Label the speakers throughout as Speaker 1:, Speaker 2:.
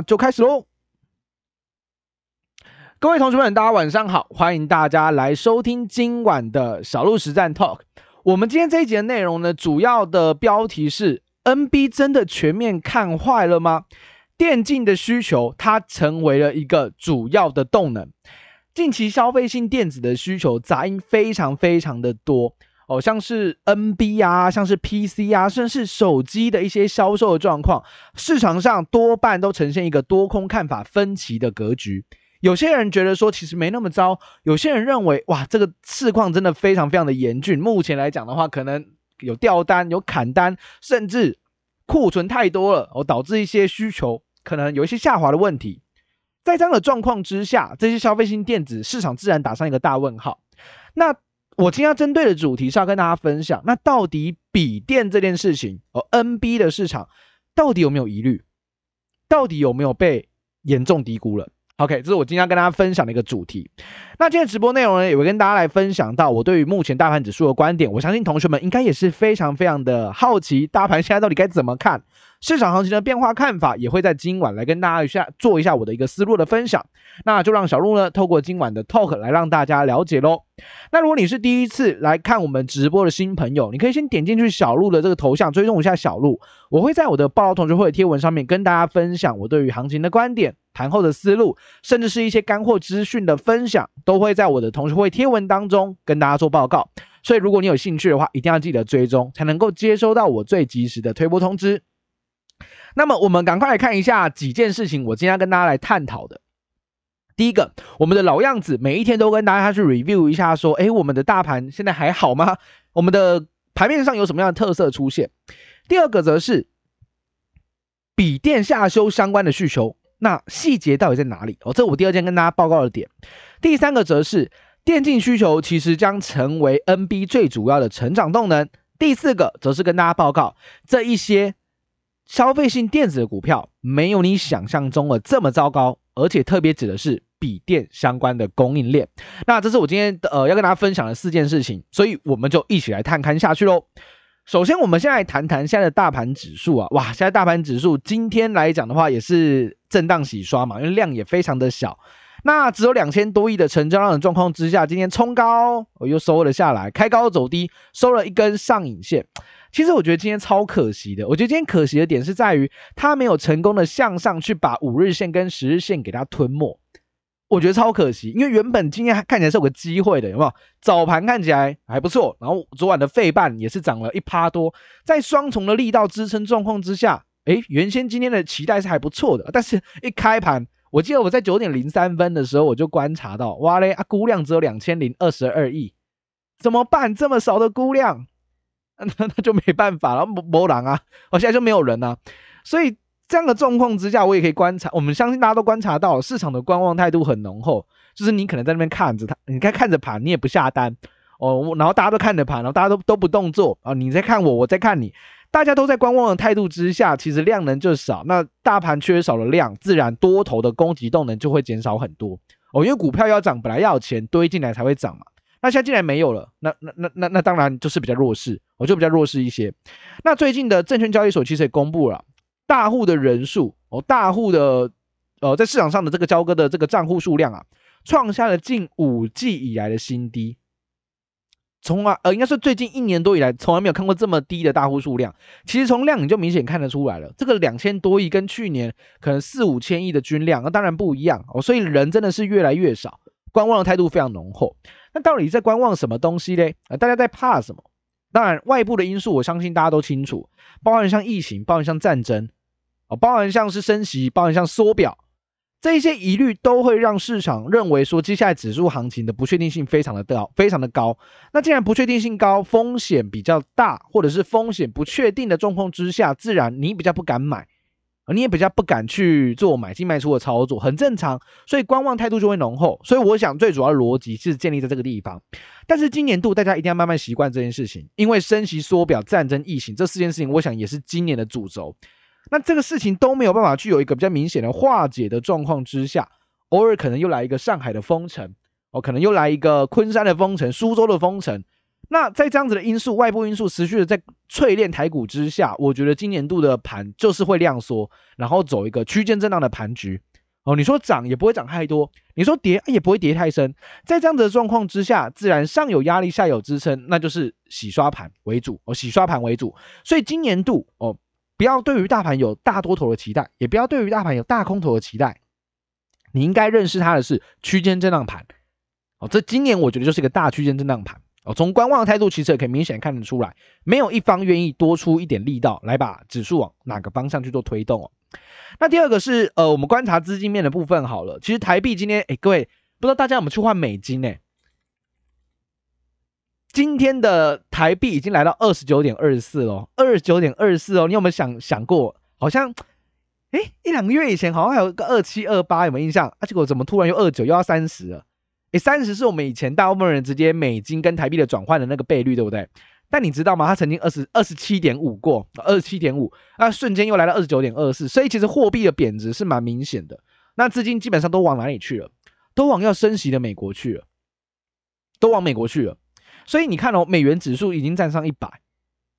Speaker 1: 就开始喽！各位同学们，大家晚上好，欢迎大家来收听今晚的小鹿实战 Talk。我们今天这一集的内容呢，主要的标题是：NB 真的全面看坏了吗？电竞的需求它成为了一个主要的动能。近期消费性电子的需求杂音非常非常的多。哦，像是 NB 啊，像是 PC 啊，甚至手机的一些销售的状况，市场上多半都呈现一个多空看法分歧的格局。有些人觉得说其实没那么糟，有些人认为哇，这个市况真的非常非常的严峻。目前来讲的话，可能有掉单、有砍单，甚至库存太多了，哦，导致一些需求可能有一些下滑的问题。在这样的状况之下，这些消费性电子市场自然打上一个大问号。那我今天要针对的主题是要跟大家分享，那到底笔电这件事情，哦，NB 的市场到底有没有疑虑？到底有没有被严重低估了？OK，这是我今天要跟大家分享的一个主题。那今天直播内容呢，也会跟大家来分享到我对于目前大盘指数的观点。我相信同学们应该也是非常非常的好奇，大盘现在到底该怎么看？市场行情的变化看法，也会在今晚来跟大家一下做一下我的一个思路的分享。那就让小鹿呢，透过今晚的 talk 来让大家了解喽。那如果你是第一次来看我们直播的新朋友，你可以先点进去小鹿的这个头像，追踪一下小鹿。我会在我的报道同学会贴文上面跟大家分享我对于行情的观点、盘后的思路，甚至是一些干货资讯的分享，都会在我的同学会贴文当中跟大家做报告。所以如果你有兴趣的话，一定要记得追踪，才能够接收到我最及时的推播通知。那么我们赶快来看一下几件事情，我今天要跟大家来探讨的。第一个，我们的老样子，每一天都跟大家去 review 一下，说，诶，我们的大盘现在还好吗？我们的盘面上有什么样的特色出现？第二个则是笔电下修相关的需求，那细节到底在哪里？哦，这我第二件跟大家报告的点。第三个则是电竞需求其实将成为 NB 最主要的成长动能。第四个则是跟大家报告这一些。消费性电子的股票没有你想象中的这么糟糕，而且特别指的是笔电相关的供应链。那这是我今天呃要跟大家分享的四件事情，所以我们就一起来探勘下去喽。首先，我们先来谈谈现在的大盘指数啊，哇，现在大盘指数今天来讲的话也是震荡洗刷嘛，因为量也非常的小，那只有两千多亿的成交量的状况之下，今天冲高，我又收了下来，开高走低，收了一根上影线。其实我觉得今天超可惜的。我觉得今天可惜的点是在于，它没有成功的向上去把五日线跟十日线给它吞没。我觉得超可惜，因为原本今天看起来是有个机会的，有没有？早盘看起来还不错，然后昨晚的费半也是涨了一趴多，在双重的力道支撑状况之下，诶，原先今天的期待是还不错的，但是一开盘，我记得我在九点零三分的时候我就观察到，哇嘞，啊，估量只有两千零二十二亿，怎么办？这么少的估量？那那就没办法了，没没人啊，我现在就没有人啊，所以这样的状况之下，我也可以观察，我们相信大家都观察到市场的观望态度很浓厚，就是你可能在那边看着它，你看看着盘，你也不下单哦，然后大家都看着盘，然后大家都都不动作啊，你在看我，我在看你，大家都在观望的态度之下，其实量能就少，那大盘缺少了量，自然多头的攻击动能就会减少很多哦，因为股票要涨，本来要有钱堆进来才会涨嘛。那现在既然没有了，那那那那那当然就是比较弱势，我就比较弱势一些。那最近的证券交易所其实也公布了大户的人数哦，大户的呃在市场上的这个交割的这个账户数量啊，创下了近五季以来的新低。从啊呃应该是最近一年多以来从来没有看过这么低的大户数量。其实从量你就明显看得出来了，这个两千多亿跟去年可能四五千亿的均量那当然不一样哦，所以人真的是越来越少，观望的态度非常浓厚。那到底在观望什么东西嘞？啊，大家在怕什么？当然，外部的因素我相信大家都清楚，包含像疫情，包含像战争，哦，包含像是升息，包含像缩表，这一些疑虑都会让市场认为说，接下来指数行情的不确定性非常的高，非常的高。那既然不确定性高，风险比较大，或者是风险不确定的状况之下，自然你比较不敢买。你也比较不敢去做买进卖出的操作，很正常，所以观望态度就会浓厚。所以我想最主要逻辑是建立在这个地方。但是今年度大家一定要慢慢习惯这件事情，因为升息、缩表、战争、疫情这四件事情，我想也是今年的主轴。那这个事情都没有办法具有一个比较明显的化解的状况之下，偶尔可能又来一个上海的封城，哦，可能又来一个昆山的封城、苏州的封城。那在这样子的因素，外部因素持续的在淬炼台股之下，我觉得今年度的盘就是会量缩，然后走一个区间震荡的盘局。哦，你说涨也不会涨太多，你说跌也不会跌太深。在这样子的状况之下，自然上有压力，下有支撑，那就是洗刷盘为主哦，洗刷盘为主。所以今年度哦，不要对于大盘有大多头的期待，也不要对于大盘有大空头的期待。你应该认识它的是区间震荡盘。哦，这今年我觉得就是一个大区间震荡盘。哦，从观望的态度，其实也可以明显看得出来，没有一方愿意多出一点力道来把指数往哪个方向去做推动哦。那第二个是呃，我们观察资金面的部分好了。其实台币今天，哎，各位不知道大家有没有去换美金呢？今天的台币已经来到二十九点二四了，二十九点二四哦。你有没有想想过，好像哎一两个月以前好像还有个二七二八，有没有印象？啊，结果怎么突然又二九又要三十了？诶，三十是我们以前大部分人直接美金跟台币的转换的那个倍率，对不对？但你知道吗？它曾经二十二十七点五过，二十七点五，那瞬间又来到二十九点二四，所以其实货币的贬值是蛮明显的。那资金基本上都往哪里去了？都往要升息的美国去了，都往美国去了。所以你看哦，美元指数已经站上一百。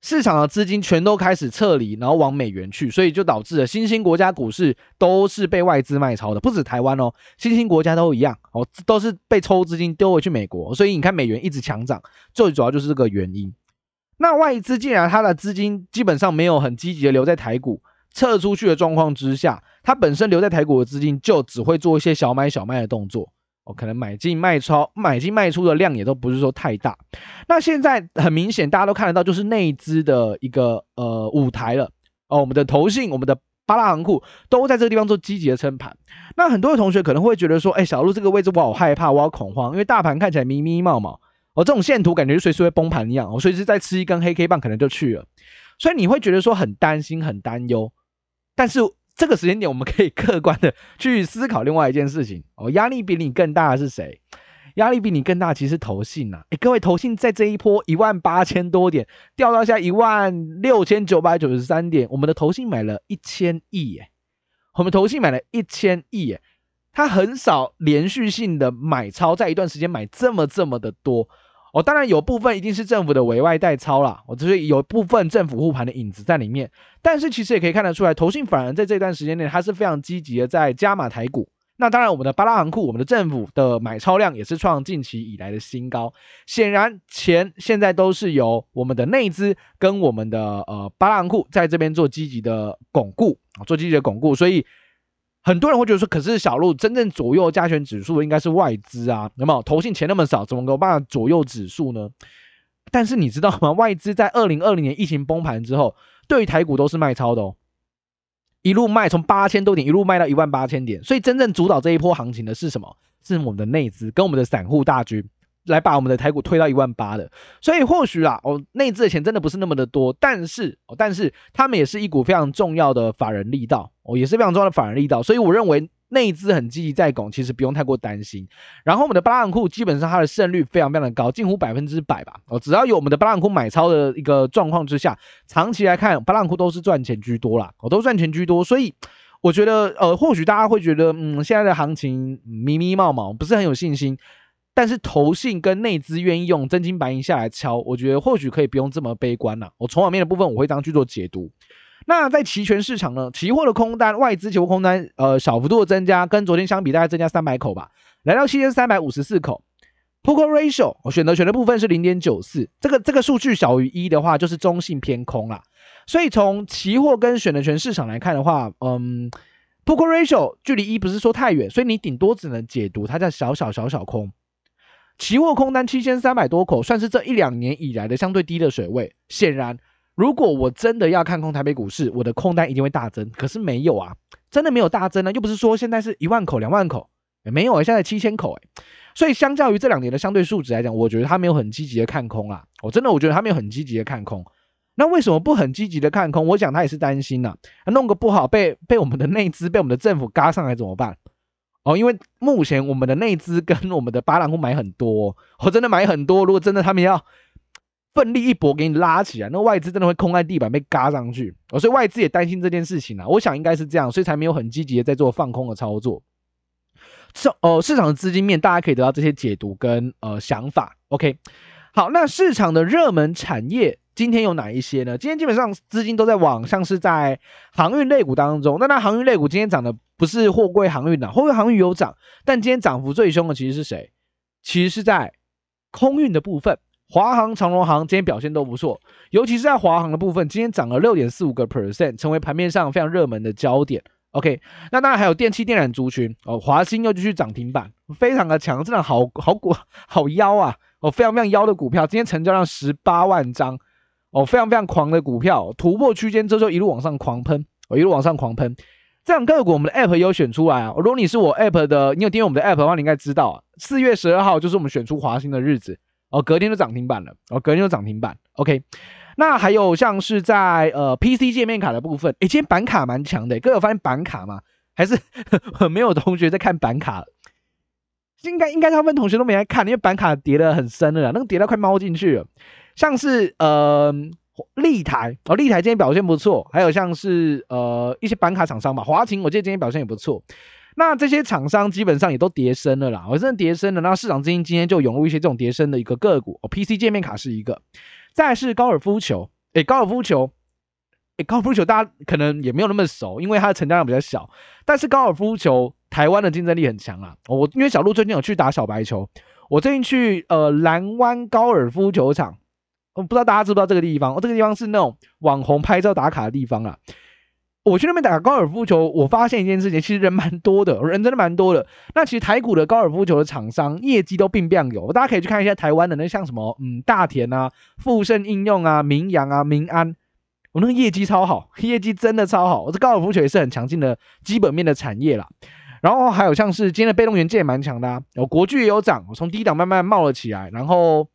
Speaker 1: 市场的资金全都开始撤离，然后往美元去，所以就导致了新兴国家股市都是被外资卖超的，不止台湾哦，新兴国家都一样哦，都是被抽资金丢回去美国，所以你看美元一直强涨，最主要就是这个原因。那外资既然它的资金基本上没有很积极的留在台股，撤出去的状况之下，它本身留在台股的资金就只会做一些小买小卖的动作。哦，可能买进卖超，买进卖出的量也都不是说太大。那现在很明显，大家都看得到，就是内资的一个呃舞台了。哦，我们的投信，我们的巴拉行库都在这个地方做积极的撑盘。那很多的同学可能会觉得说，哎，小路这个位置我好害怕，我好恐慌，因为大盘看起来迷迷冒冒。哦，这种线图感觉随时会崩盘一样，我随时再吃一根黑 K 棒，可能就去了。所以你会觉得说很担心，很担忧，但是。这个时间点，我们可以客观的去思考另外一件事情哦。压力比你更大的是谁？压力比你更大，其实投信呐。哎，各位，投信在这一波一万八千多点掉到下一万六千九百九十三点，我们的投信买了一千亿耶。我们投信买了一千亿耶，他很少连续性的买超，在一段时间买这么这么的多。哦，当然有部分一定是政府的委外代操啦，我只是有部分政府护盘的影子在里面，但是其实也可以看得出来，投信反而在这段时间内，它是非常积极的在加码台股。那当然，我们的八大行库，我们的政府的买超量也是创近期以来的新高。显然，钱现在都是由我们的内资跟我们的呃八大行库在这边做积极的巩固啊，做积极的巩固，所以。很多人会觉得说，可是小路真正左右加权指数应该是外资啊，有没有？投信钱那么少，怎么有办法左右指数呢？但是你知道吗？外资在二零二零年疫情崩盘之后，对于台股都是卖超的哦，一路卖从八千多点一路卖到一万八千点，所以真正主导这一波行情的是什么？是我们的内资跟我们的散户大军。来把我们的台股推到一万八的，所以或许啊，哦，内资的钱真的不是那么的多，但是哦，但是他们也是一股非常重要的法人力道哦，也是非常重要的法人力道，所以我认为内资很积极在拱，其实不用太过担心。然后我们的八大行库基本上它的胜率非常非常的高，近乎百分之百吧哦，只要有我们的八大行库买超的一个状况之下，长期来看八大行库都是赚钱居多啦，哦，都赚钱居多，所以我觉得呃，或许大家会觉得嗯，现在的行情迷迷茫茫，不是很有信心。但是投信跟内资愿意用真金白银下来敲，我觉得或许可以不用这么悲观呐。我筹码面的部分我会这样去做解读。那在期权市场呢，期货的空单，外资期货空单，呃，小幅度的增加，跟昨天相比大概增加三百口吧，来到七千三百五十四口。Put Call Ratio，我选择权的部分是零点九四，这个这个数据小于一的话，就是中性偏空啦。所以从期货跟选择权市场来看的话，嗯，Put Call Ratio 距离一不是说太远，所以你顶多只能解读它叫小小小小空。期货空单七千三百多口，算是这一两年以来的相对低的水位。显然，如果我真的要看空台北股市，我的空单一定会大增。可是没有啊，真的没有大增呢，又不是说现在是一万口、两万口，也没有啊，现在七千口诶。所以相较于这两年的相对数值来讲，我觉得他没有很积极的看空啊。我真的我觉得他没有很积极的看空。那为什么不很积极的看空？我想他也是担心呐、啊，弄个不好被被我们的内资、被我们的政府嘎上来怎么办？哦，因为目前我们的内资跟我们的八大户买很多，我真的买很多。如果真的他们要奋力一搏给你拉起来，那外资真的会空在地板被嘎上去。哦，所以外资也担心这件事情啊。我想应该是这样，所以才没有很积极的在做放空的操作。市哦，市场的资金面大家可以得到这些解读跟呃想法。OK，好，那市场的热门产业今天有哪一些呢？今天基本上资金都在往像是在航运类股当中。那那航运类股今天涨的不是货柜航运啊，货柜航运有涨，但今天涨幅最凶的其实是谁？其实是在空运的部分，华航、长荣航今天表现都不错，尤其是在华航的部分，今天涨了六点四五个 percent，成为盘面上非常热门的焦点。OK，那当然还有电气电缆族群哦，华兴又继续涨停板，非常的强，真的好好股好妖啊！哦，非常非常妖的股票，今天成交量十八万张哦，非常非常狂的股票，突破区间之后一路往上狂喷，哦，一路往上狂喷。这样个股我们的 App 也有选出来啊，如果你是我 App 的，你有订阅我们的 App 的话，你应该知道啊，四月十二号就是我们选出华兴的日子哦，隔天就涨停板了哦，隔天就涨停板。OK。那还有像是在呃 PC 界面卡的部分，诶，今天板卡蛮强的，各位有发现板卡吗？还是呵 没有同学在看板卡？应该应该大部分同学都没来看，因为板卡跌得很深了，那个跌到快猫进去了。像是呃立台哦，立台今天表现不错，还有像是呃一些板卡厂商吧，华擎我记得今天表现也不错。那这些厂商基本上也都跌升了啦，我真的跌升了，那市场资金今天就涌入一些这种跌升的一个个股哦，PC 界面卡是一个。再是高尔夫球，诶、高尔夫球，诶、高尔夫球大家可能也没有那么熟，因为它的成交量比较小。但是高尔夫球台湾的竞争力很强啊！我因为小鹿最近有去打小白球，我最近去呃蓝湾高尔夫球场，我不知道大家知不知道这个地方？哦，这个地方是那种网红拍照打卡的地方啊。我去那边打高尔夫球，我发现一件事情，其实人蛮多的，人真的蛮多的。那其实台股的高尔夫球的厂商业绩都并不样有，大家可以去看一下台湾的那像什么，嗯，大田啊、富盛应用啊、明阳啊、民安，我那个业绩超好，业绩真的超好。我这高尔夫球也是很强劲的基本面的产业啦。然后还有像是今天的被动元件也蛮强的，啊，有国巨也有涨，我从低档慢慢冒了起来，然后。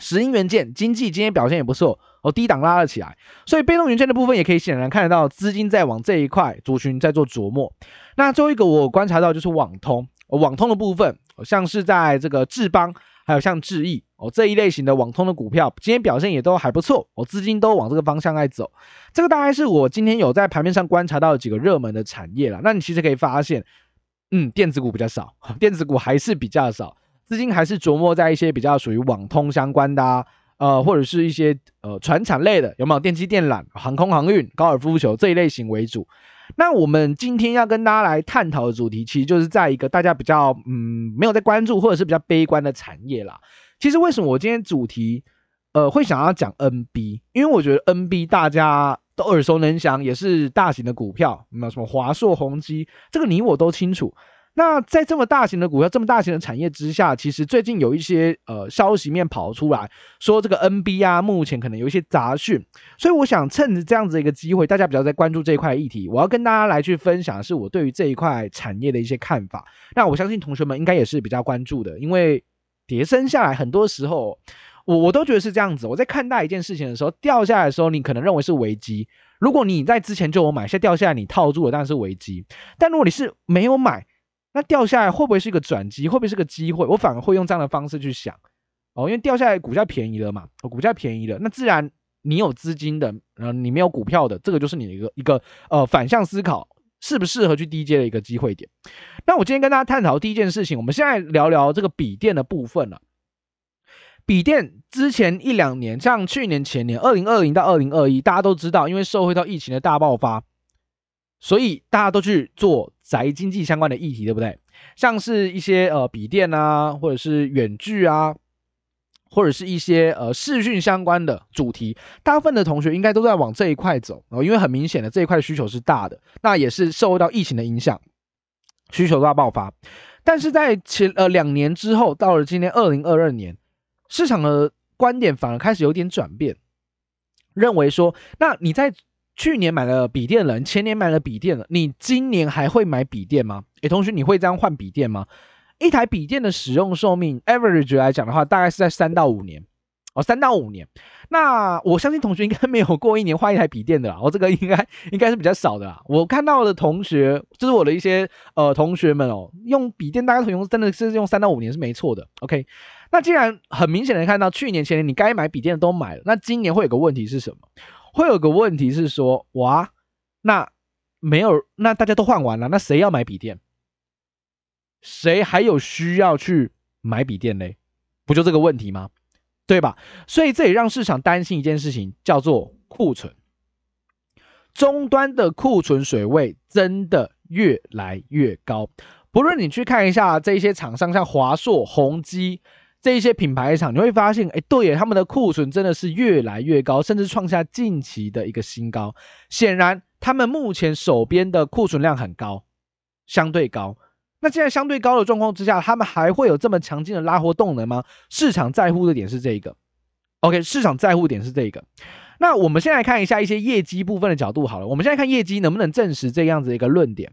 Speaker 1: 石英元件、经济今天表现也不错，哦，低档拉了起来，所以被动元件的部分也可以显然看得到资金在往这一块族群在做琢磨。那最后一个我观察到就是网通，网通的部分，像是在这个智邦，还有像智易哦这一类型的网通的股票，今天表现也都还不错，哦，资金都往这个方向在走。这个大概是我今天有在盘面上观察到几个热门的产业了。那你其实可以发现，嗯，电子股比较少，电子股还是比较少。资金还是琢磨在一些比较属于网通相关的啊，呃，或者是一些呃船产类的，有没有电机电缆、航空航运、高尔夫球这一类型为主？那我们今天要跟大家来探讨的主题，其实就是在一个大家比较嗯没有在关注或者是比较悲观的产业啦。其实为什么我今天主题呃会想要讲 NB？因为我觉得 NB 大家都耳熟能详，也是大型的股票，没有什么华硕、宏碁，这个你我都清楚。那在这么大型的股票、这么大型的产业之下，其实最近有一些呃消息面跑出来说，这个 NB 啊，目前可能有一些杂讯，所以我想趁着这样子一个机会，大家比较在关注这一块议题，我要跟大家来去分享的是我对于这一块产业的一些看法。那我相信同学们应该也是比较关注的，因为跌升下来，很多时候我我都觉得是这样子。我在看待一件事情的时候，掉下来的时候，你可能认为是危机；如果你在之前就有买，现在掉下来你套住了，当然是危机。但如果你是没有买，那掉下来会不会是一个转机？会不会是个机会？我反而会用这样的方式去想哦，因为掉下来股价便宜了嘛，哦，股价便宜了，那自然你有资金的，呃，你没有股票的，这个就是你的一个一个呃反向思考，适不适合去低接的一个机会点。那我今天跟大家探讨第一件事情，我们现在聊聊这个笔电的部分了。笔电之前一两年，像去年前年，二零二零到二零二一，大家都知道，因为受惠到疫情的大爆发。所以大家都去做宅经济相关的议题，对不对？像是一些呃笔电啊，或者是远距啊，或者是一些呃视讯相关的主题，大部分的同学应该都在往这一块走哦，因为很明显的这一块需求是大的，那也是受到疫情的影响，需求大爆发。但是在前呃两年之后，到了今年二零二二年，市场的观点反而开始有点转变，认为说，那你在。去年买了笔电了，前年买了笔电了，你今年还会买笔电吗？诶，同学，你会这样换笔电吗？一台笔电的使用寿命，average 来讲的话，大概是在三到五年哦，三到五年。那我相信同学应该没有过一年换一台笔电的啦，我、哦、这个应该应该是比较少的啦。我看到的同学，就是我的一些呃同学们哦，用笔电大概用真的是用三到五年是没错的。OK，那既然很明显的看到去年前年你该买笔电的都买了，那今年会有个问题是什么？会有个问题是说，哇，那没有，那大家都换完了，那谁要买笔电？谁还有需要去买笔电嘞？不就这个问题吗？对吧？所以这也让市场担心一件事情，叫做库存。终端的库存水位真的越来越高。不论你去看一下这些厂商，像华硕、宏基这一些品牌厂，你会发现，哎，对耶，他们的库存真的是越来越高，甚至创下近期的一个新高。显然，他们目前手边的库存量很高，相对高。那既然相对高的状况之下，他们还会有这么强劲的拉货动能吗？市场在乎的点是这个。OK，市场在乎点是这个。那我们先来看一下一些业绩部分的角度好了。我们现在看业绩能不能证实这样子一个论点。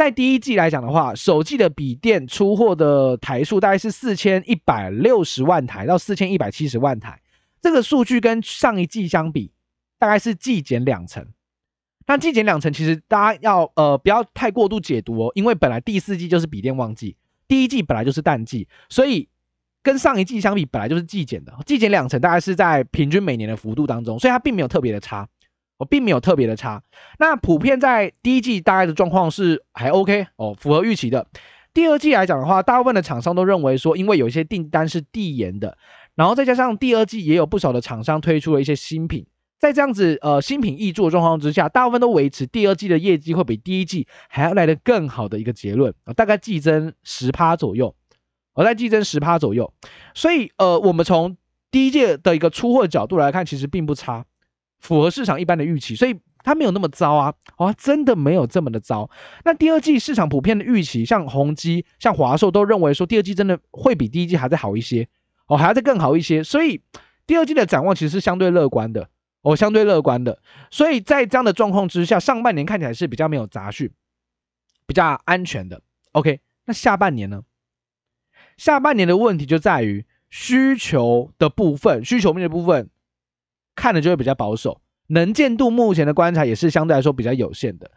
Speaker 1: 在第一季来讲的话，首季的笔电出货的台数大概是四千一百六十万台到四千一百七十万台，这个数据跟上一季相比，大概是季减两成。那季减两成，其实大家要呃不要太过度解读哦，因为本来第四季就是笔电旺季，第一季本来就是淡季，所以跟上一季相比，本来就是季减的，季减两成大概是在平均每年的幅度当中，所以它并没有特别的差。我并没有特别的差，那普遍在第一季大概的状况是还 OK 哦，符合预期的。第二季来讲的话，大部分的厂商都认为说，因为有一些订单是递延的，然后再加上第二季也有不少的厂商推出了一些新品，在这样子呃新品易做状况之下，大部分都维持第二季的业绩会比第一季还要来得更好的一个结论啊，大概季增十趴左右，我在季增十趴左右，所以呃我们从第一季的一个出货角度来看，其实并不差。符合市场一般的预期，所以它没有那么糟啊，哦，真的没有这么的糟。那第二季市场普遍的预期，像宏基、像华硕都认为说第二季真的会比第一季还在好一些，哦，还要再更好一些。所以第二季的展望其实是相对乐观的，哦，相对乐观的。所以在这样的状况之下，上半年看起来是比较没有杂讯，比较安全的。OK，那下半年呢？下半年的问题就在于需求的部分，需求面的部分。看的就会比较保守，能见度目前的观察也是相对来说比较有限的。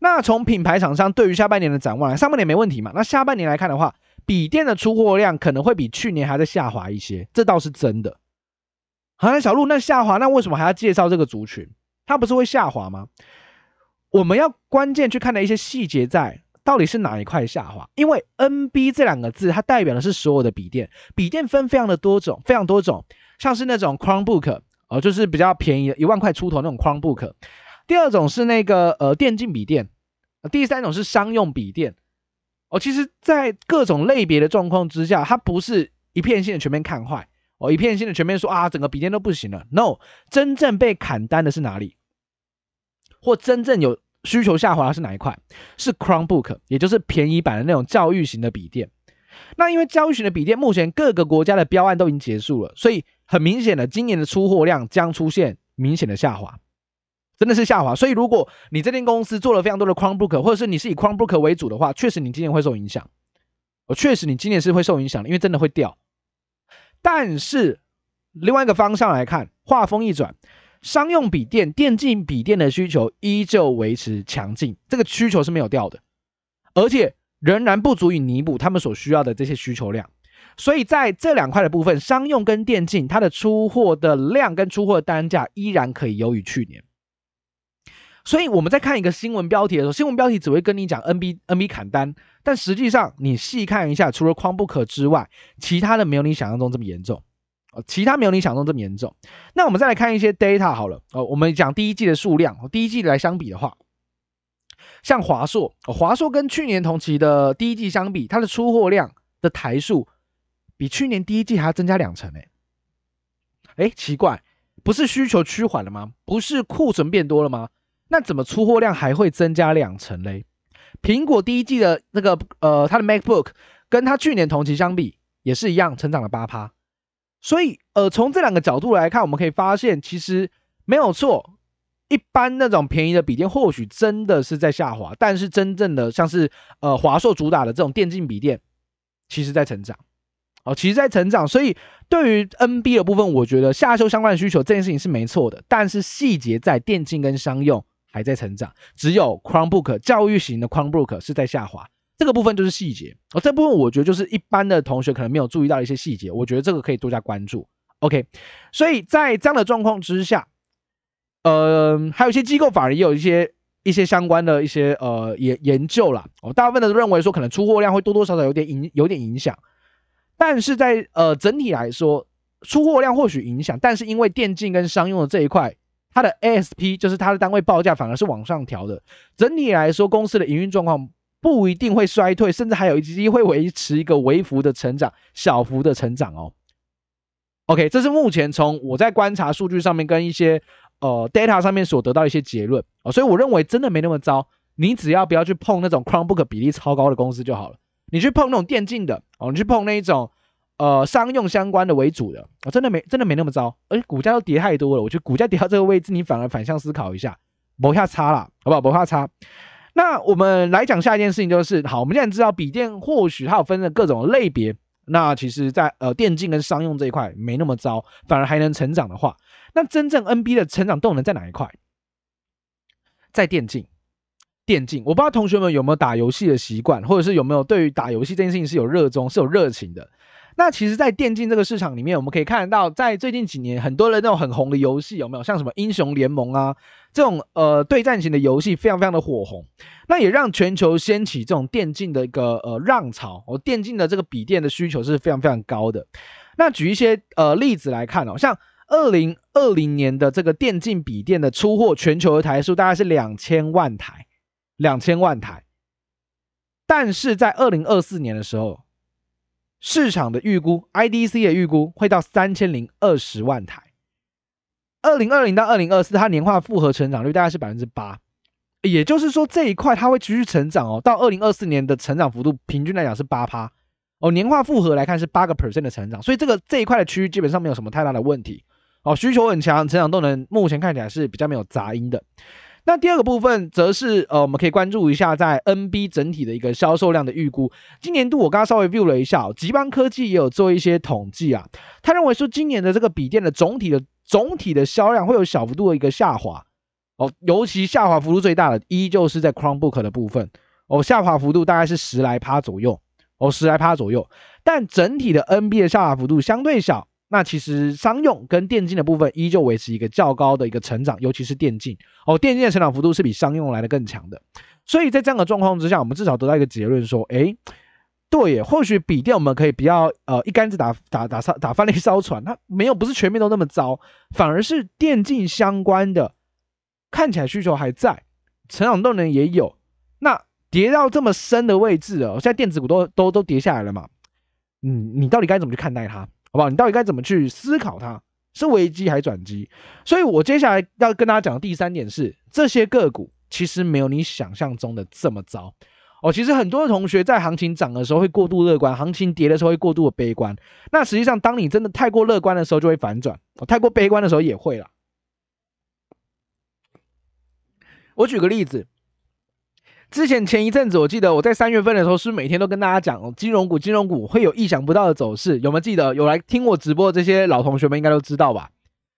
Speaker 1: 那从品牌厂商对于下半年的展望，上半年没问题嘛？那下半年来看的话，笔电的出货量可能会比去年还在下滑一些，这倒是真的。好，那小路，那下滑，那为什么还要介绍这个族群？它不是会下滑吗？我们要关键去看的一些细节在到底是哪一块下滑？因为 NB 这两个字，它代表的是所有的笔电，笔电分非常的多种，非常多种，像是那种 Chromebook。哦，就是比较便宜的，一万块出头那种 Chromebook。第二种是那个呃电竞笔电，第三种是商用笔电。哦，其实，在各种类别的状况之下，它不是一片性的全面看坏，哦，一片性的全面说啊，整个笔电都不行了。No，真正被砍单的是哪里？或真正有需求下滑的是哪一块？是 Chromebook，也就是便宜版的那种教育型的笔电。那因为教育型的笔电，目前各个国家的标案都已经结束了，所以。很明显的，今年的出货量将出现明显的下滑，真的是下滑。所以，如果你这间公司做了非常多的 Chromebook，或者是你是以 Chromebook 为主的话，确实你今年会受影响。哦，确实你今年是会受影响的，因为真的会掉。但是，另外一个方向来看，话锋一转，商用笔电、电竞笔电的需求依旧维持强劲，这个需求是没有掉的，而且仍然不足以弥补他们所需要的这些需求量。所以在这两块的部分，商用跟电竞，它的出货的量跟出货单价依然可以优于去年。所以我们在看一个新闻标题的时候，新闻标题只会跟你讲 NB NB 砍单，但实际上你细看一下，除了框不可之外，其他的没有你想象中这么严重。哦，其他没有你想象中这么严重。那我们再来看一些 data 好了。哦，我们讲第一季的数量，第一季来相比的话，像华硕，华硕跟去年同期的第一季相比，它的出货量的台数。比去年第一季还要增加两成诶，诶，奇怪，不是需求趋缓了吗？不是库存变多了吗？那怎么出货量还会增加两成嘞？苹果第一季的那个呃，它的 MacBook 跟它去年同期相比也是一样，成长了八趴。所以呃，从这两个角度来看，我们可以发现其实没有错，一般那种便宜的笔电或许真的是在下滑，但是真正的像是呃华硕主打的这种电竞笔电，其实在成长。哦，其实在成长，所以对于 NB 的部分，我觉得下修相关的需求这件事情是没错的。但是细节在电竞跟商用还在成长，只有 Chromebook 教育型的 Chromebook 是在下滑，这个部分就是细节。哦，这部分我觉得就是一般的同学可能没有注意到一些细节，我觉得这个可以多加关注。OK，所以在这样的状况之下，呃，还有一些机构反而也有一些一些相关的一些呃研研究啦。哦，大部分的都认为说可能出货量会多多少少有点影有点影响。但是在呃整体来说，出货量或许影响，但是因为电竞跟商用的这一块，它的 ASP 就是它的单位报价反而是往上调的。整体来说，公司的营运状况不一定会衰退，甚至还有机会维持一个微幅的成长，小幅的成长哦。OK，这是目前从我在观察数据上面跟一些呃 data 上面所得到一些结论哦，所以我认为真的没那么糟。你只要不要去碰那种 Chromebook 比例超高的公司就好了，你去碰那种电竞的哦，你去碰那一种。呃，商用相关的为主的，哦、真的没真的没那么糟，而且股价都跌太多了。我觉得股价跌到这个位置，你反而反向思考一下，不下差了，好不好？不下差。那我们来讲下一件事情，就是好，我们现在知道笔电或许它有分的各种类别，那其实在呃电竞跟商用这一块没那么糟，反而还能成长的话，那真正 NB 的成长动能在哪一块？在电竞，电竞，我不知道同学们有没有打游戏的习惯，或者是有没有对于打游戏这件事情是有热衷、是有热情的。那其实，在电竞这个市场里面，我们可以看得到，在最近几年，很多人那种很红的游戏有没有？像什么英雄联盟啊，这种呃对战型的游戏非常非常的火红。那也让全球掀起这种电竞的一个呃浪潮。哦，电竞的这个笔电的需求是非常非常高的。那举一些呃例子来看哦，像二零二零年的这个电竞笔电的出货，全球的台数大概是两千万台，两千万台。但是在二零二四年的时候，市场的预估，IDC 的预估会到三千零二十万台。二零二零到二零二四，它年化复合成长率大概是百分之八，也就是说这一块它会持续成长哦。到二零二四年的成长幅度，平均来讲是八趴哦，年化复合来看是八个 percent 的成长，所以这个这一块的区域基本上没有什么太大的问题哦，需求很强，成长动能目前看起来是比较没有杂音的。那第二个部分则是呃，我们可以关注一下在 NB 整体的一个销售量的预估。今年度我刚刚稍微 view 了一下，集邦科技也有做一些统计啊，他认为说今年的这个笔电的总体的总体的销量会有小幅度的一个下滑哦，尤其下滑幅度最大的依旧是在 Chromebook 的部分哦，下滑幅度大概是十来趴左右哦，十来趴左右，但整体的 NB 的下滑幅度相对小。那其实商用跟电竞的部分依旧维持一个较高的一个成长，尤其是电竞哦，电竞的成长幅度是比商用来的更强的。所以在这样的状况之下，我们至少得到一个结论说，诶，对耶，或许笔电我们可以比较呃一竿子打打打打翻了一艘船，它没有不是全面都那么糟，反而是电竞相关的看起来需求还在，成长动能也有。那跌到这么深的位置哦，现在电子股都都都跌下来了嘛，嗯，你到底该怎么去看待它？好不好？你到底该怎么去思考它？是危机还是转机？所以我接下来要跟大家讲的第三点是，这些个股其实没有你想象中的这么糟哦。其实很多的同学在行情涨的时候会过度乐观，行情跌的时候会过度的悲观。那实际上，当你真的太过乐观的时候，就会反转；哦，太过悲观的时候也会了。我举个例子。之前前一阵子，我记得我在三月份的时候，是每天都跟大家讲哦，金融股，金融股会有意想不到的走势，有没有记得？有来听我直播的这些老同学们应该都知道吧？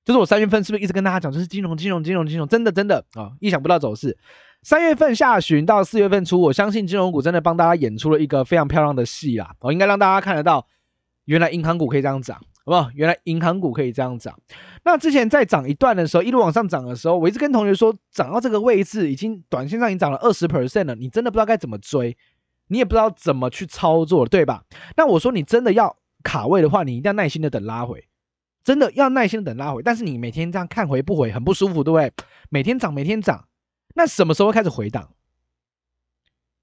Speaker 1: 就是我三月份是不是一直跟大家讲，就是金融，金融，金融，金融，真的，真的啊，意想不到走势。三月份下旬到四月份初，我相信金融股真的帮大家演出了一个非常漂亮的戏啦，我应该让大家看得到，原来银行股可以这样涨。好不好？原来银行股可以这样涨。那之前在涨一段的时候，一路往上涨的时候，我一直跟同学说，涨到这个位置，已经短线上已经涨了二十 percent 了，你真的不知道该怎么追，你也不知道怎么去操作，对吧？那我说你真的要卡位的话，你一定要耐心的等拉回，真的要耐心的等拉回。但是你每天这样看回不回，很不舒服，对不对？每天涨，每天涨，那什么时候开始回档？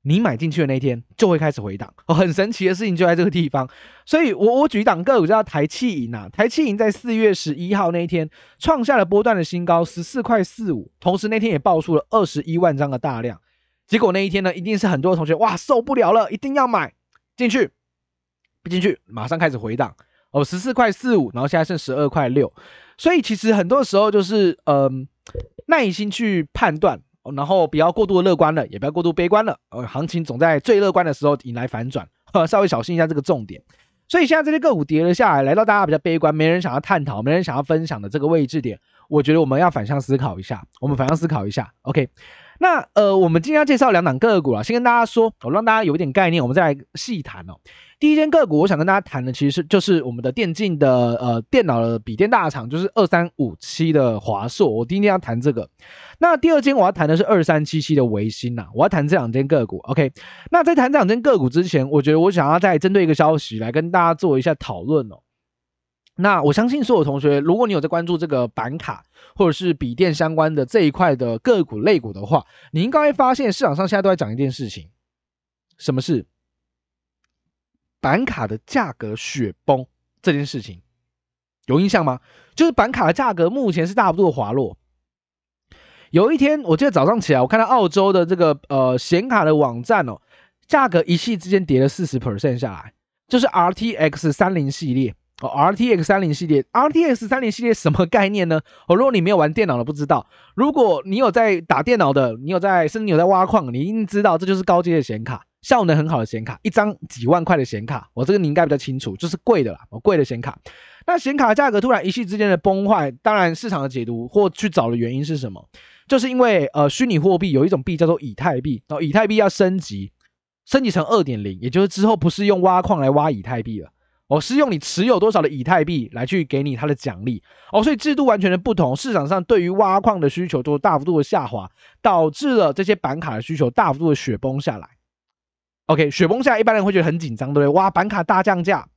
Speaker 1: 你买进去的那一天就会开始回档，哦，很神奇的事情就在这个地方。所以我我举一档个股叫台企银啊，台企银在四月十一号那一天创下了波段的新高，十四块四五，同时那天也爆出了二十一万张的大量。结果那一天呢，一定是很多同学哇受不了了，一定要买进去，不进去马上开始回档哦，十四块四五，然后现在剩十二块六。所以其实很多时候就是嗯、耐心去判断。然后不要过度的乐观了，也不要过度悲观了。呃，行情总在最乐观的时候引来反转，稍微小心一下这个重点。所以现在这些个股跌了下来，来到大家比较悲观，没人想要探讨，没人想要分享的这个位置点，我觉得我们要反向思考一下。我们反向思考一下，OK。那呃，我们今天要介绍两档个股啊，先跟大家说，我让大家有一点概念，我们再来细谈哦。第一间个股，我想跟大家谈的，其实是就是我们的电竞的呃电脑的笔电大厂，就是二三五七的华硕。我第一天要谈这个。那第二间我要谈的是二三七七的维新呐，我要谈这两间个股。OK。那在谈这两间个股之前，我觉得我想要再针对一个消息来跟大家做一下讨论哦。那我相信所有同学，如果你有在关注这个板卡或者是笔电相关的这一块的个股类股的话，你应该会发现市场上现在都在讲一件事情，什么事板卡的价格雪崩这件事情，有印象吗？就是板卡的价格目前是大幅度滑落。有一天，我记得早上起来，我看到澳洲的这个呃显卡的网站哦，价格一气之间跌了四十 percent 下来，就是 RTX 三零系列。哦，RTX 三零系列，RTX 三零系列什么概念呢？哦，如果你没有玩电脑的，不知道；如果你有在打电脑的，你有在，甚至你有在挖矿，你一定知道，这就是高阶的显卡，效能很好的显卡，一张几万块的显卡，我、这个你应该比较清楚，就是贵的啦，哦，贵的显卡。那显卡价格突然一夕之间的崩坏，当然市场的解读或去找的原因是什么？就是因为呃，虚拟货币有一种币叫做以太币，然后以太币要升级，升级成二点零，也就是之后不是用挖矿来挖以太币了。哦，是用你持有多少的以太币来去给你它的奖励哦，所以制度完全的不同，市场上对于挖矿的需求都大幅度的下滑，导致了这些板卡的需求大幅度的雪崩下来。OK，雪崩下，一般人会觉得很紧张，对不对？哇，板卡大降价，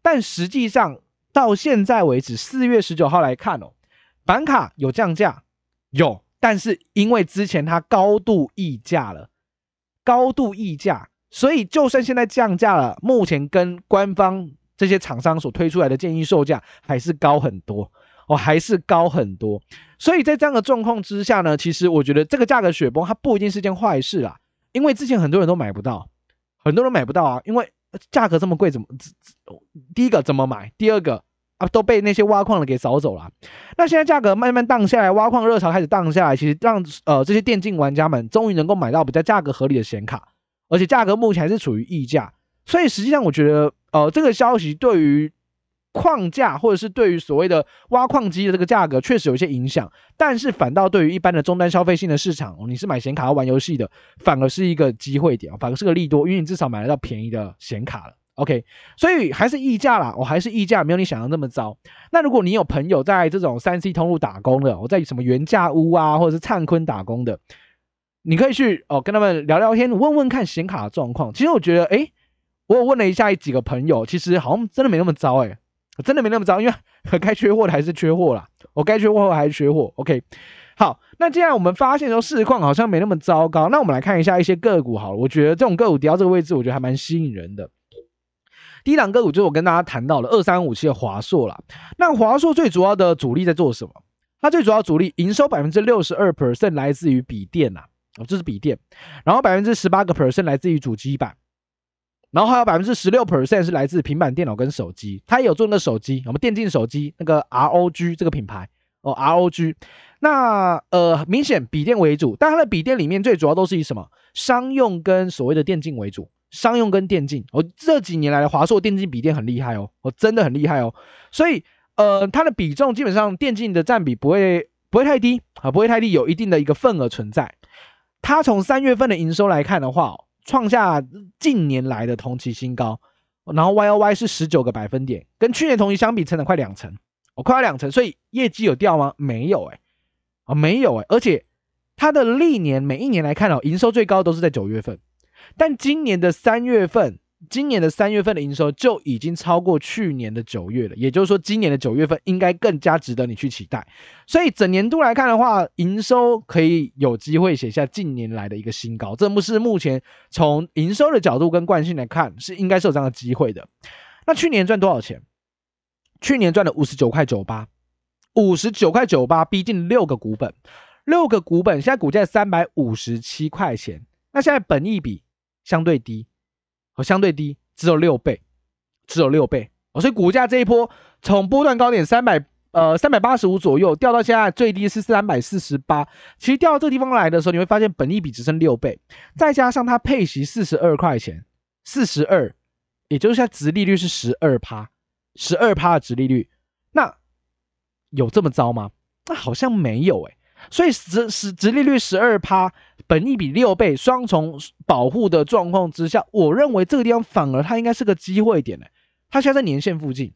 Speaker 1: 但实际上到现在为止，四月十九号来看哦，板卡有降价，有，但是因为之前它高度溢价了，高度溢价，所以就算现在降价了，目前跟官方。这些厂商所推出来的建议售价还是高很多哦，还是高很多。所以在这样的状况之下呢，其实我觉得这个价格雪崩它不一定是件坏事啊，因为之前很多人都买不到，很多人买不到啊，因为价格这么贵，怎么？第一个怎么买？第二个啊都被那些挖矿的给扫走了。那现在价格慢慢荡下来，挖矿热潮开始荡下来，其实让呃这些电竞玩家们终于能够买到比较价格合理的显卡，而且价格目前还是处于溢价。所以实际上我觉得。呃，这个消息对于矿价或者是对于所谓的挖矿机的这个价格确实有一些影响，但是反倒对于一般的终端消费性的市场，你是买显卡要玩游戏的，反而是一个机会点，反而是个利多，因为你至少买得到便宜的显卡了。OK，所以还是溢价啦，我、还是溢价，没有你想的那么糟。那如果你有朋友在这种三 C 通路打工的，我在什么原价屋啊，或者是灿坤打工的，你可以去哦跟他们聊聊天，问问看显卡的状况。其实我觉得，诶。我问了一下几个朋友，其实好像真的没那么糟哎，真的没那么糟，因为 该缺货的还是缺货啦，我该缺货还是缺货。OK，好，那既然我们发现说市况好像没那么糟糕，那我们来看一下一些个股好了。我觉得这种个股跌到这个位置，我觉得还蛮吸引人的。第一档个股就是我跟大家谈到了二三五七的华硕啦。那华硕最主要的主力在做什么？它最主要主力营收百分之六十二 percent 来自于笔电呐，哦，这是笔电，然后百分之十八个 percent 来自于主机板。然后还有百分之十六 percent 是来自平板电脑跟手机，它也有做那个手机，我们电竞手机那个 ROG 这个品牌哦，ROG。那呃，明显笔电为主，但它的笔电里面最主要都是以什么商用跟所谓的电竞为主，商用跟电竞。哦，这几年来的华硕电竞笔电很厉害哦，哦，真的很厉害哦。所以呃，它的比重基本上电竞的占比不会不会太低啊，不会太低，有一定的一个份额存在。它从三月份的营收来看的话。创下近年来的同期新高，然后 Y O Y 是十九个百分点，跟去年同期相比，成长快两成，哦，快要两成，所以业绩有掉吗？没有、欸，哎，啊，没有、欸，哎，而且它的历年每一年来看哦，营收最高都是在九月份，但今年的三月份。今年的三月份的营收就已经超过去年的九月了，也就是说，今年的九月份应该更加值得你去期待。所以整年度来看的话，营收可以有机会写下近年来的一个新高，这不是目前从营收的角度跟惯性来看，是应该是有这样的机会的。那去年赚多少钱？去年赚了五十九块九八，五十九块九八，逼近六个股本，六个股本，现在股价三百五十七块钱，那现在本益比相对低。和相对低，只有六倍，只有六倍哦，所以股价这一波从波段高点三百呃三百八十五左右掉到现在最低是三百四十八，其实掉到这个地方来的时候，你会发现本益比只剩六倍，再加上它配息四十二块钱，四十二，也就是它值利率是十二趴，十二趴的殖利率，那有这么糟吗？那好像没有诶、所以殖殖殖利率十二趴，本益比六倍，双重保护的状况之下，我认为这个地方反而它应该是个机会点呢。它现在在年线附近，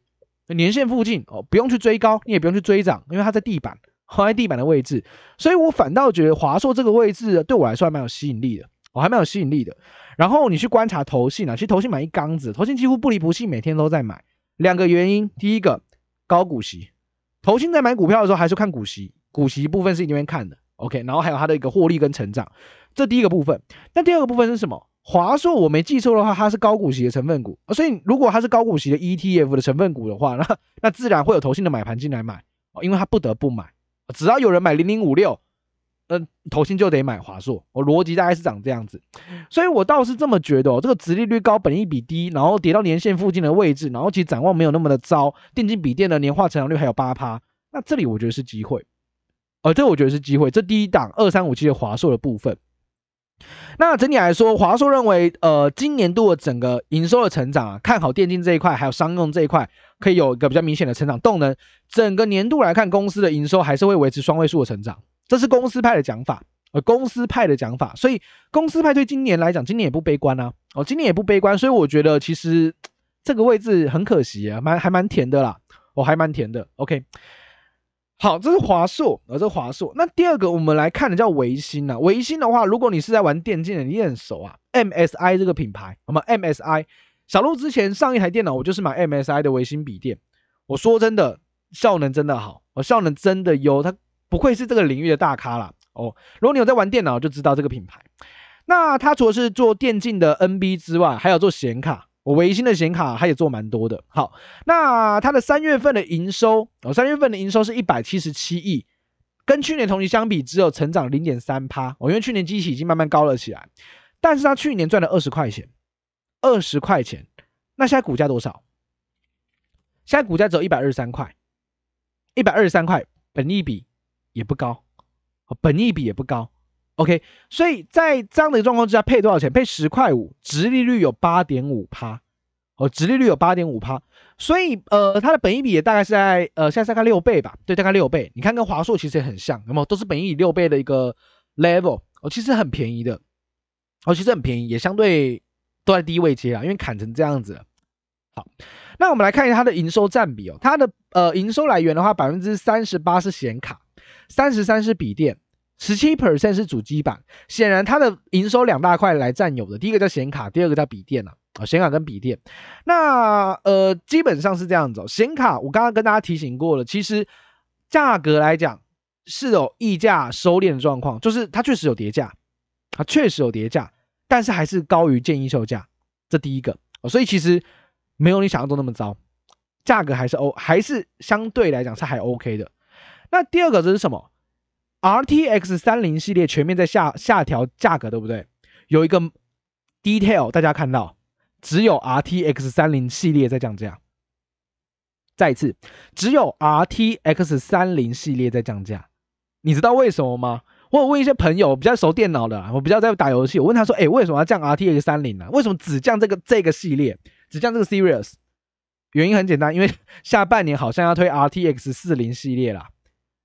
Speaker 1: 年线附近哦，不用去追高，你也不用去追涨，因为它在地板，在地板的位置，所以我反倒觉得华硕这个位置对我来说还蛮有吸引力的，我还蛮有吸引力的。然后你去观察投信啊，其实投信买一缸子，投信几乎不离不弃，每天都在买。两个原因，第一个。高股息，投信在买股票的时候还是看股息，股息部分是一定会看的。OK，然后还有它的一个获利跟成长，这第一个部分。那第二个部分是什么？华硕我没记错的话，它是高股息的成分股，所以如果它是高股息的 ETF 的成分股的话，那那自然会有投信的买盘进来买，因为它不得不买，只要有人买零零五六，呃，投信就得买华硕，我逻辑大概是长这样子，所以我倒是这么觉得哦，这个殖利率高，本益比低，然后跌到年线附近的位置，然后其实展望没有那么的糟，电竞笔电的年化成长率还有八趴，那这里我觉得是机会。呃，这我觉得是机会。这第一档二三五七的华硕的部分，那整体来说，华硕认为，呃，今年度的整个营收的成长啊，看好电竞这一块，还有商用这一块，可以有一个比较明显的成长动能。整个年度来看，公司的营收还是会维持双位数的成长，这是公司派的讲法，呃，公司派的讲法。所以，公司派对今年来讲，今年也不悲观啊，哦，今年也不悲观。所以，我觉得其实这个位置很可惜啊，蛮还蛮甜的啦，我、哦、还蛮甜的。OK。好，这是华硕，呃，这是华硕。那第二个，我们来看的叫微星啊。微星的话，如果你是在玩电竞的，你也很熟啊。MSI 这个品牌，我们 MSI，小鹿之前上一台电脑，我就是买 MSI 的微星笔电。我说真的，效能真的好，哦，效能真的优，它不愧是这个领域的大咖啦。哦。如果你有在玩电脑，就知道这个品牌。那它除了是做电竞的 NB 之外，还有做显卡。我微星的显卡，它也做蛮多的。好，那它的三月份的营收，哦，三月份的营收是一百七十七亿，跟去年同期相比，只有成长零点三趴。哦，因为去年机器已经慢慢高了起来，但是它去年赚了二十块钱，二十块钱，那现在股价多少？现在股价只有一百二十三块，一百二十三块，本益比也不高，本益比也不高。OK，所以在这样的状况之下，配多少钱？配十块五，殖利率有八点五趴，哦，殖利率有八点五趴，所以呃，它的本益比也大概是在呃，现在大概六倍吧，对，大概六倍。你看跟华硕其实也很像，有没有？都是本益比六倍的一个 level，哦，其实很便宜的，哦，其实很便宜，也相对都在低位阶啊，因为砍成这样子。好，那我们来看一下它的营收占比哦，它的呃营收来源的话，百分之三十八是显卡，三十三是笔电。十七 percent 是主机板，显然它的营收两大块来占有的，第一个叫显卡，第二个叫笔电啊，啊，显卡跟笔电，那呃基本上是这样子哦，显卡我刚刚跟大家提醒过了，其实价格来讲是有溢价收敛的状况，就是它确实有跌价，它确实有跌价，但是还是高于建议售价，这第一个，所以其实没有你想象中那么糟，价格还是 O，还是相对来讲是还 OK 的。那第二个这是什么？RTX 三零系列全面在下下调价格，对不对？有一个 detail，大家看到，只有 RTX 三零系列在降价。再一次，只有 RTX 三零系列在降价。你知道为什么吗？我有问一些朋友比较熟电脑的，我比较在打游戏，我问他说：“哎，为什么要降 RTX 三零呢？为什么只降这个这个系列，只降这个 Series？原因很简单，因为下半年好像要推 RTX 四零系列啦，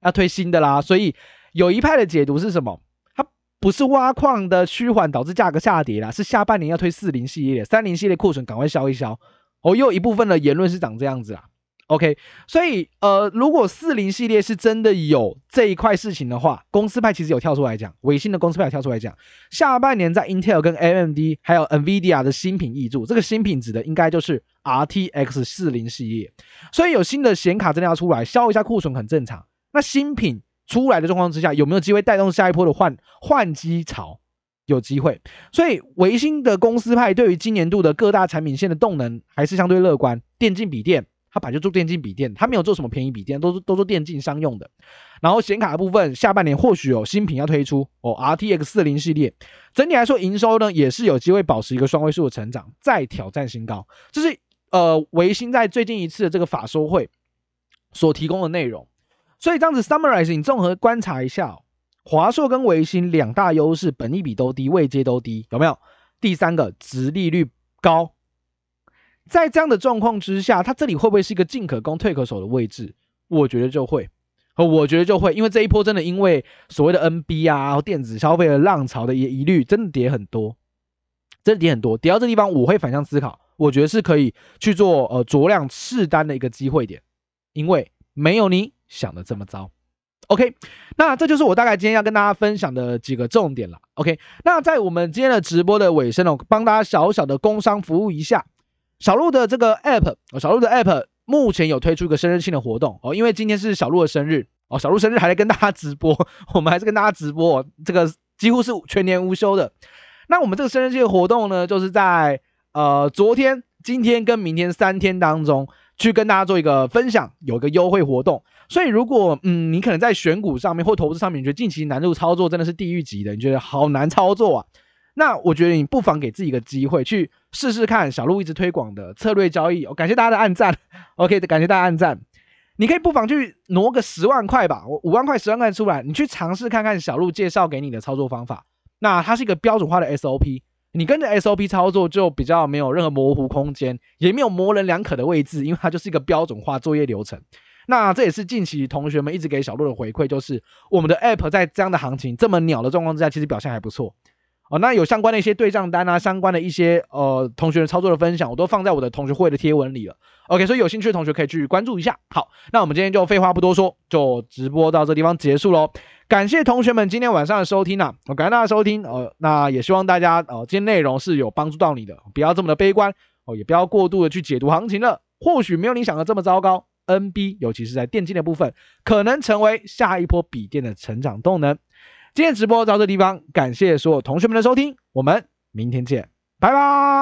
Speaker 1: 要推新的啦，所以。”有一派的解读是什么？它不是挖矿的趋缓导致价格下跌啦，是下半年要推四零系列、三零系列库存赶快消一消。哦，又有一部分的言论是长这样子啦。OK，所以呃，如果四零系列是真的有这一块事情的话，公司派其实有跳出来讲，微星的公司派有跳出来讲，下半年在 Intel 跟 AMD 还有 NVIDIA 的新品挹注，这个新品指的应该就是 RTX 四零系列。所以有新的显卡真的要出来消一下库存很正常。那新品。出来的状况之下，有没有机会带动下一波的换换机潮？有机会，所以维新的公司派对于今年度的各大产品线的动能还是相对乐观。电竞笔电，它本来就做电竞笔电，它没有做什么便宜笔电，都是都做电竞商用的。然后显卡的部分，下半年或许有新品要推出哦，RTX 四零系列，整体来说营收呢也是有机会保持一个双位数的成长，再挑战新高。这是呃维新在最近一次的这个法说会所提供的内容。所以这样子 summarize，你综合观察一下，华硕跟微星两大优势，本益比都低，位阶都低，有没有？第三个，殖利率高，在这样的状况之下，它这里会不会是一个进可攻退可守的位置？我觉得就会，我觉得就会，因为这一波真的因为所谓的 NB 啊，电子消费的浪潮的疑疑虑，真的跌很多，真的跌很多，跌到这地方，我会反向思考，我觉得是可以去做呃酌量试单的一个机会点，因为没有你。想的这么糟，OK，那这就是我大概今天要跟大家分享的几个重点了，OK，那在我们今天的直播的尾声呢，帮大家小小的工商服务一下，小鹿的这个 App，小鹿的 App 目前有推出一个生日庆的活动哦，因为今天是小鹿的生日哦，小鹿生日还在跟大家直播，我们还是跟大家直播，哦，这个几乎是全年无休的。那我们这个生日庆的活动呢，就是在呃昨天、今天跟明天三天当中去跟大家做一个分享，有一个优惠活动。所以如果嗯你可能在选股上面或投资上面，你觉得近期难度操作真的是地狱级的，你觉得好难操作啊？那我觉得你不妨给自己一个机会去试试看小鹿一直推广的策略交易。我感谢大家的按赞，OK，感谢大家按赞。你可以不妨去挪个十万块吧，我五万块、十万块出来，你去尝试看看小鹿介绍给你的操作方法。那它是一个标准化的 SOP，你跟着 SOP 操作就比较没有任何模糊空间，也没有模棱两可的位置，因为它就是一个标准化作业流程。那这也是近期同学们一直给小鹿的回馈，就是我们的 App 在这样的行情这么鸟的状况之下，其实表现还不错。哦，那有相关的一些对账单啊，相关的一些呃同学的操作的分享，我都放在我的同学会的贴文里了。OK，所以有兴趣的同学可以去关注一下。好，那我们今天就废话不多说，就直播到这地方结束喽。感谢同学们今天晚上的收听啊，我感谢大家收听。呃，那也希望大家呃今天内容是有帮助到你的，不要这么的悲观哦，也不要过度的去解读行情了。或许没有你想的这么糟糕，NB 尤其是在电竞的部分，可能成为下一波笔电的成长动能。今天直播到这地方，感谢所有同学们的收听，我们明天见，拜拜。